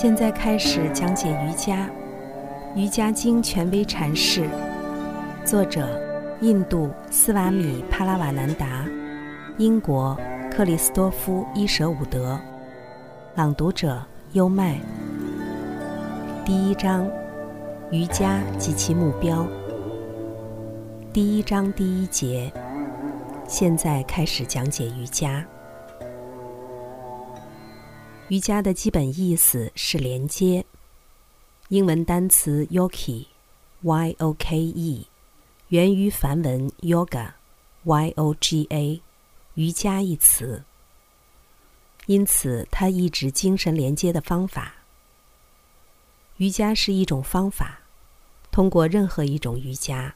现在开始讲解瑜伽，《瑜伽经》权威阐释，作者印度斯瓦米帕拉瓦南达，英国克里斯多夫伊舍伍德，朗读者优麦。第一章：瑜伽及其目标。第一章第一节。现在开始讲解瑜伽。瑜伽的基本意思是连接。英文单词 yoki，y-o-k-e，源于梵文 yoga，y-o-g-a，瑜伽一词。因此，它意指精神连接的方法。瑜伽是一种方法，通过任何一种瑜伽，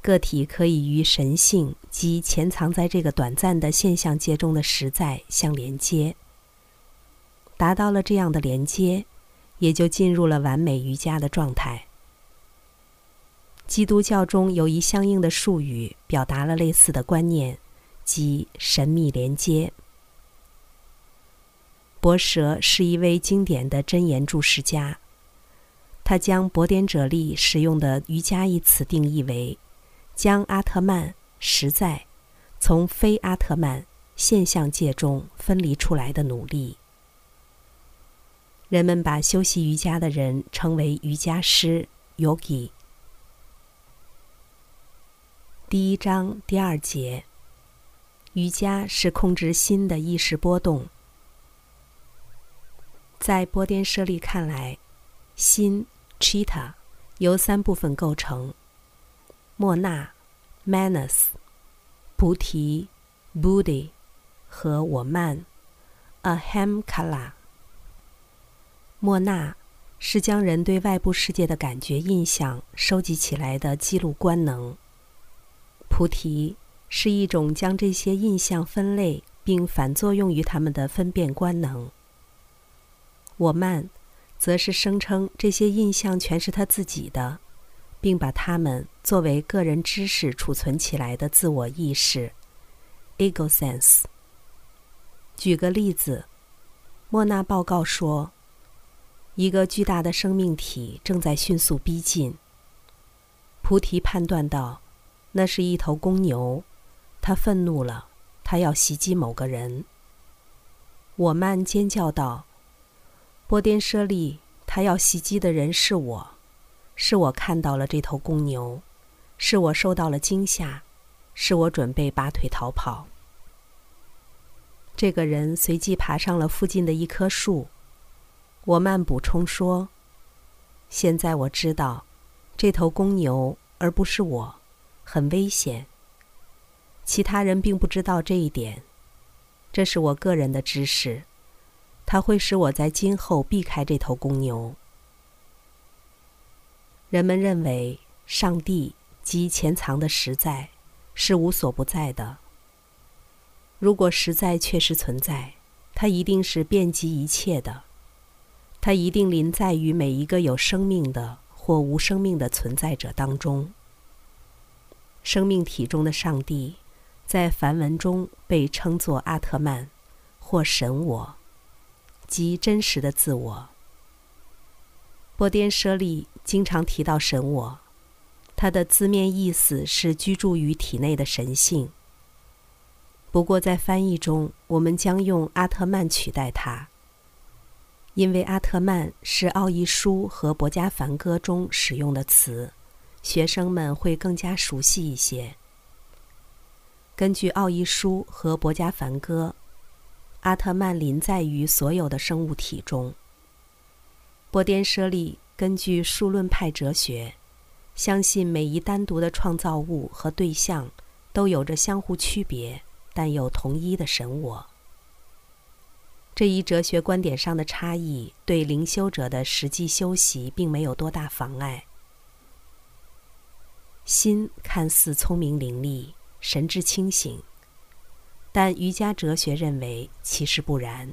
个体可以与神性及潜藏在这个短暂的现象界中的实在相连接。达到了这样的连接，也就进入了完美瑜伽的状态。基督教中有一相应的术语，表达了类似的观念，即神秘连接。博舍是一位经典的真言注释家，他将博点者利使用的“瑜伽”一词定义为将阿特曼实在从非阿特曼现象界中分离出来的努力。人们把修习瑜伽的人称为瑜伽师 （yogi）。第一章第二节，瑜伽是控制心的意识波动。在波颠舍利看来，心 （chitta） 由三部分构成：莫那 （manas）、菩提 （buddhi） 和我慢 （ahamkala）。莫纳是将人对外部世界的感觉印象收集起来的记录官能。菩提是一种将这些印象分类并反作用于他们的分辨官能。我慢，则是声称这些印象全是他自己的，并把它们作为个人知识储存起来的自我意识 （ego sense）。举个例子，莫纳报告说。一个巨大的生命体正在迅速逼近。菩提判断道：“那是一头公牛，它愤怒了，它要袭击某个人。”我慢尖叫道：“波颠舍利，他要袭击的人是我，是我看到了这头公牛，是我受到了惊吓，是我准备拔腿逃跑。”这个人随即爬上了附近的一棵树。我慢补充说：“现在我知道，这头公牛而不是我，很危险。其他人并不知道这一点，这是我个人的知识，它会使我在今后避开这头公牛。人们认为上帝及潜藏的实在是无所不在的。如果实在确实存在，它一定是遍及一切的。”它一定临在于每一个有生命的或无生命的存在者当中。生命体中的上帝，在梵文中被称作阿特曼，或神我，即真实的自我。波颠舍利经常提到神我，它的字面意思是居住于体内的神性。不过在翻译中，我们将用阿特曼取代它。因为阿特曼是奥义书和博加梵歌中使用的词，学生们会更加熟悉一些。根据奥义书和博加梵歌，阿特曼临在于所有的生物体中。波颠舍利根据数论派哲学，相信每一单独的创造物和对象都有着相互区别但又同一的神我。这一哲学观点上的差异，对灵修者的实际修习并没有多大妨碍。心看似聪明伶俐、神志清醒，但瑜伽哲学认为其实不然，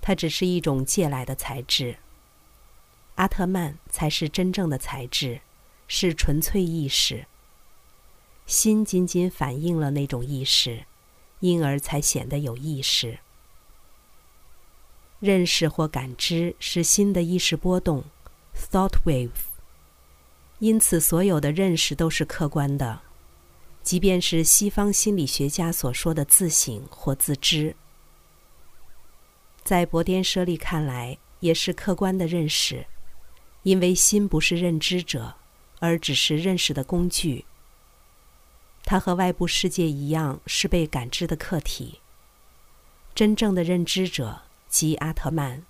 它只是一种借来的材质。阿特曼才是真正的材质，是纯粹意识。心仅仅反映了那种意识，因而才显得有意识。认识或感知是新的意识波动 （thought wave）。因此，所有的认识都是客观的，即便是西方心理学家所说的自省或自知，在博颠舍利看来也是客观的认识，因为心不是认知者，而只是认识的工具。它和外部世界一样，是被感知的客体。真正的认知者。及阿特曼，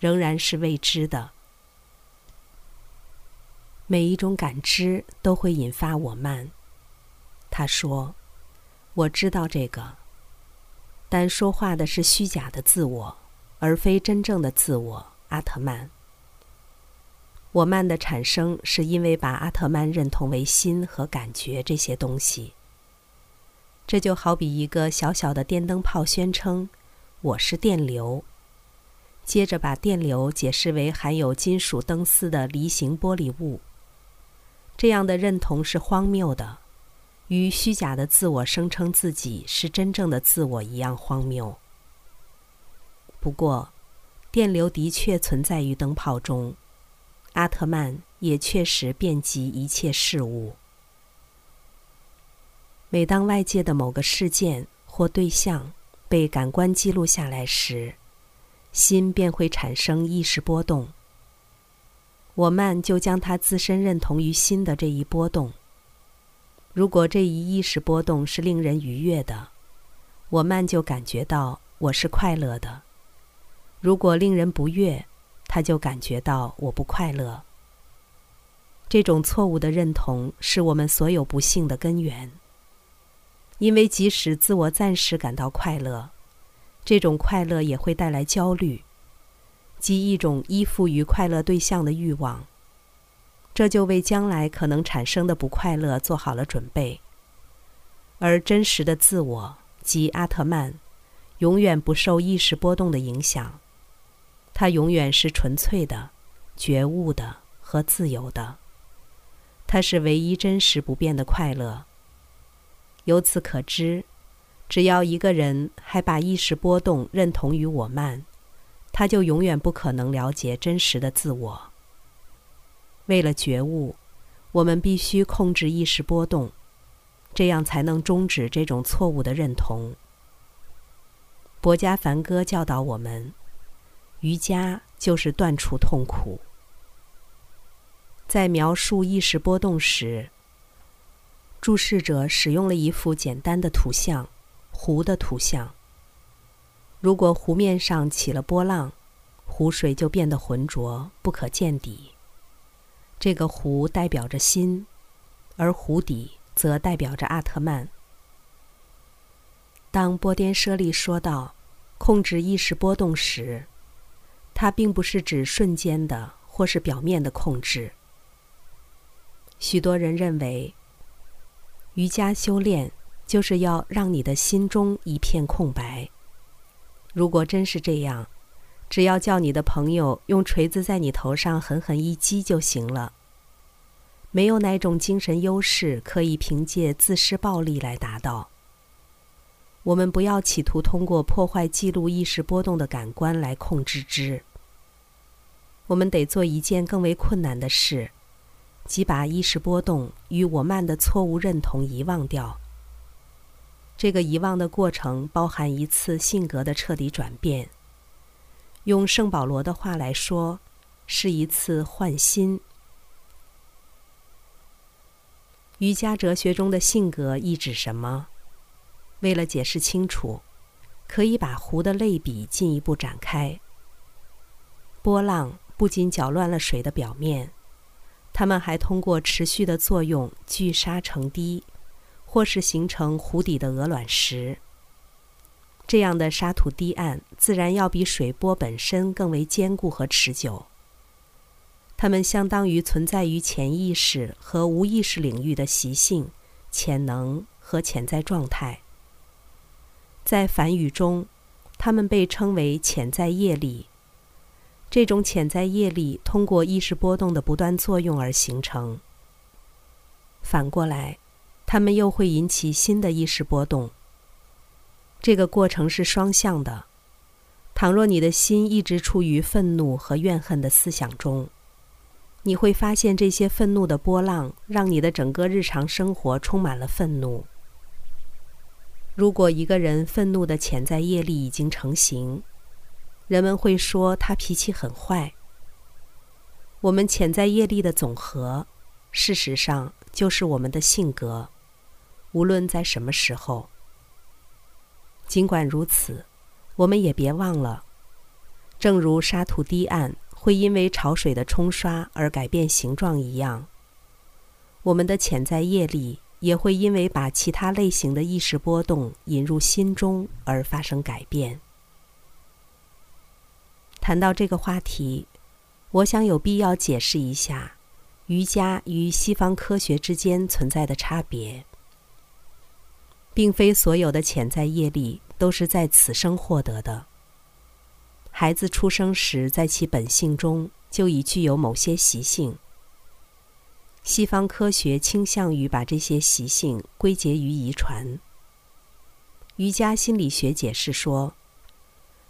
仍然是未知的。每一种感知都会引发我慢。他说：“我知道这个，但说话的是虚假的自我，而非真正的自我。”阿特曼。我慢的产生是因为把阿特曼认同为心和感觉这些东西。这就好比一个小小的电灯泡宣称：“我是电流。”接着把电流解释为含有金属灯丝的离形玻璃物。这样的认同是荒谬的，与虚假的自我声称自己是真正的自我一样荒谬。不过，电流的确存在于灯泡中，阿特曼也确实遍及一切事物。每当外界的某个事件或对象被感官记录下来时，心便会产生意识波动。我慢就将它自身认同于心的这一波动。如果这一意识波动是令人愉悦的，我慢就感觉到我是快乐的；如果令人不悦，他就感觉到我不快乐。这种错误的认同是我们所有不幸的根源，因为即使自我暂时感到快乐。这种快乐也会带来焦虑，即一种依附于快乐对象的欲望。这就为将来可能产生的不快乐做好了准备。而真实的自我即阿特曼，永远不受意识波动的影响，它永远是纯粹的、觉悟的和自由的。它是唯一真实不变的快乐。由此可知。只要一个人还把意识波动认同于我慢，他就永远不可能了解真实的自我。为了觉悟，我们必须控制意识波动，这样才能终止这种错误的认同。博加梵歌教导我们，瑜伽就是断除痛苦。在描述意识波动时，注视者使用了一幅简单的图像。湖的图像。如果湖面上起了波浪，湖水就变得浑浊，不可见底。这个湖代表着心，而湖底则代表着阿特曼。当波颠舍利说到控制意识波动时，它并不是指瞬间的或是表面的控制。许多人认为，瑜伽修炼。就是要让你的心中一片空白。如果真是这样，只要叫你的朋友用锤子在你头上狠狠一击就行了。没有哪种精神优势可以凭借自施暴力来达到。我们不要企图通过破坏记录意识波动的感官来控制之。我们得做一件更为困难的事，即把意识波动与我慢的错误认同遗忘掉。这个遗忘的过程包含一次性格的彻底转变。用圣保罗的话来说，是一次换心。瑜伽哲学中的性格意指什么？为了解释清楚，可以把湖的类比进一步展开。波浪不仅搅乱了水的表面，它们还通过持续的作用聚沙成堤。或是形成湖底的鹅卵石，这样的沙土堤岸自然要比水波本身更为坚固和持久。它们相当于存在于潜意识和无意识领域的习性、潜能和潜在状态。在梵语中，它们被称为潜在业力。这种潜在业力通过意识波动的不断作用而形成。反过来。他们又会引起新的意识波动。这个过程是双向的，倘若你的心一直处于愤怒和怨恨的思想中，你会发现这些愤怒的波浪让你的整个日常生活充满了愤怒。如果一个人愤怒的潜在业力已经成型，人们会说他脾气很坏。我们潜在业力的总和，事实上就是我们的性格，无论在什么时候。尽管如此，我们也别忘了，正如沙土堤岸会因为潮水的冲刷而改变形状一样，我们的潜在业力也会因为把其他类型的意识波动引入心中而发生改变。谈到这个话题。我想有必要解释一下，瑜伽与西方科学之间存在的差别，并非所有的潜在业力都是在此生获得的。孩子出生时，在其本性中就已具有某些习性。西方科学倾向于把这些习性归结于遗传。瑜伽心理学解释说，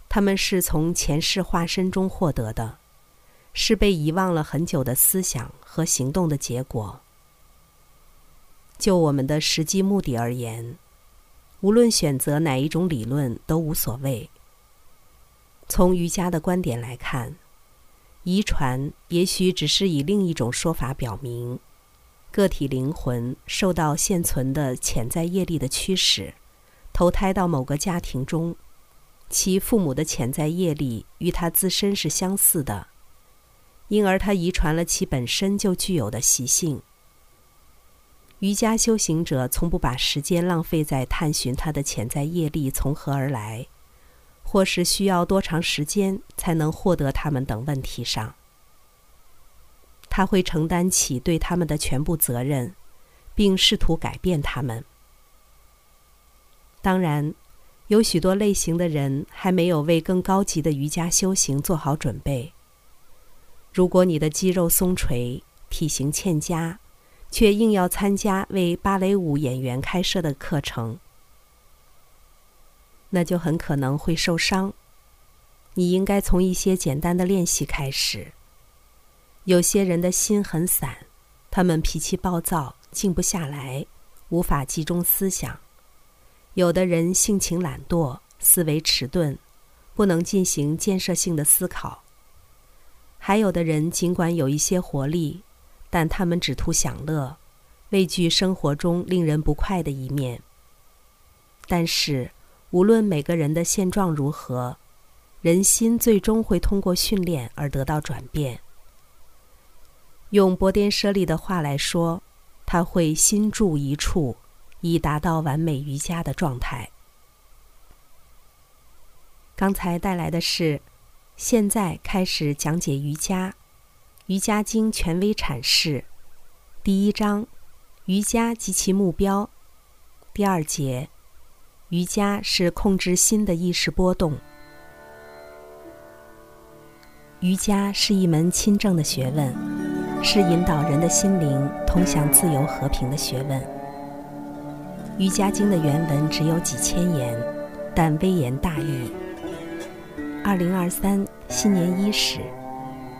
他们是从前世化身中获得的。是被遗忘了很久的思想和行动的结果。就我们的实际目的而言，无论选择哪一种理论都无所谓。从瑜伽的观点来看，遗传也许只是以另一种说法表明，个体灵魂受到现存的潜在业力的驱使，投胎到某个家庭中，其父母的潜在业力与他自身是相似的。因而，他遗传了其本身就具有的习性。瑜伽修行者从不把时间浪费在探寻他的潜在业力从何而来，或是需要多长时间才能获得他们等问题上。他会承担起对他们的全部责任，并试图改变他们。当然，有许多类型的人还没有为更高级的瑜伽修行做好准备。如果你的肌肉松垂、体型欠佳，却硬要参加为芭蕾舞演员开设的课程，那就很可能会受伤。你应该从一些简单的练习开始。有些人的心很散，他们脾气暴躁，静不下来，无法集中思想；有的人性情懒惰，思维迟钝，不能进行建设性的思考。还有的人尽管有一些活力，但他们只图享乐，畏惧生活中令人不快的一面。但是，无论每个人的现状如何，人心最终会通过训练而得到转变。用波颠舍利的话来说，他会心住一处，以达到完美瑜伽的状态。刚才带来的是。现在开始讲解瑜伽，《瑜伽经》权威阐释，第一章，瑜伽及其目标，第二节，瑜伽是控制心的意识波动。瑜伽是一门亲政的学问，是引导人的心灵通向自由和平的学问。《瑜伽经》的原文只有几千言，但微言大义。二零二三新年伊始，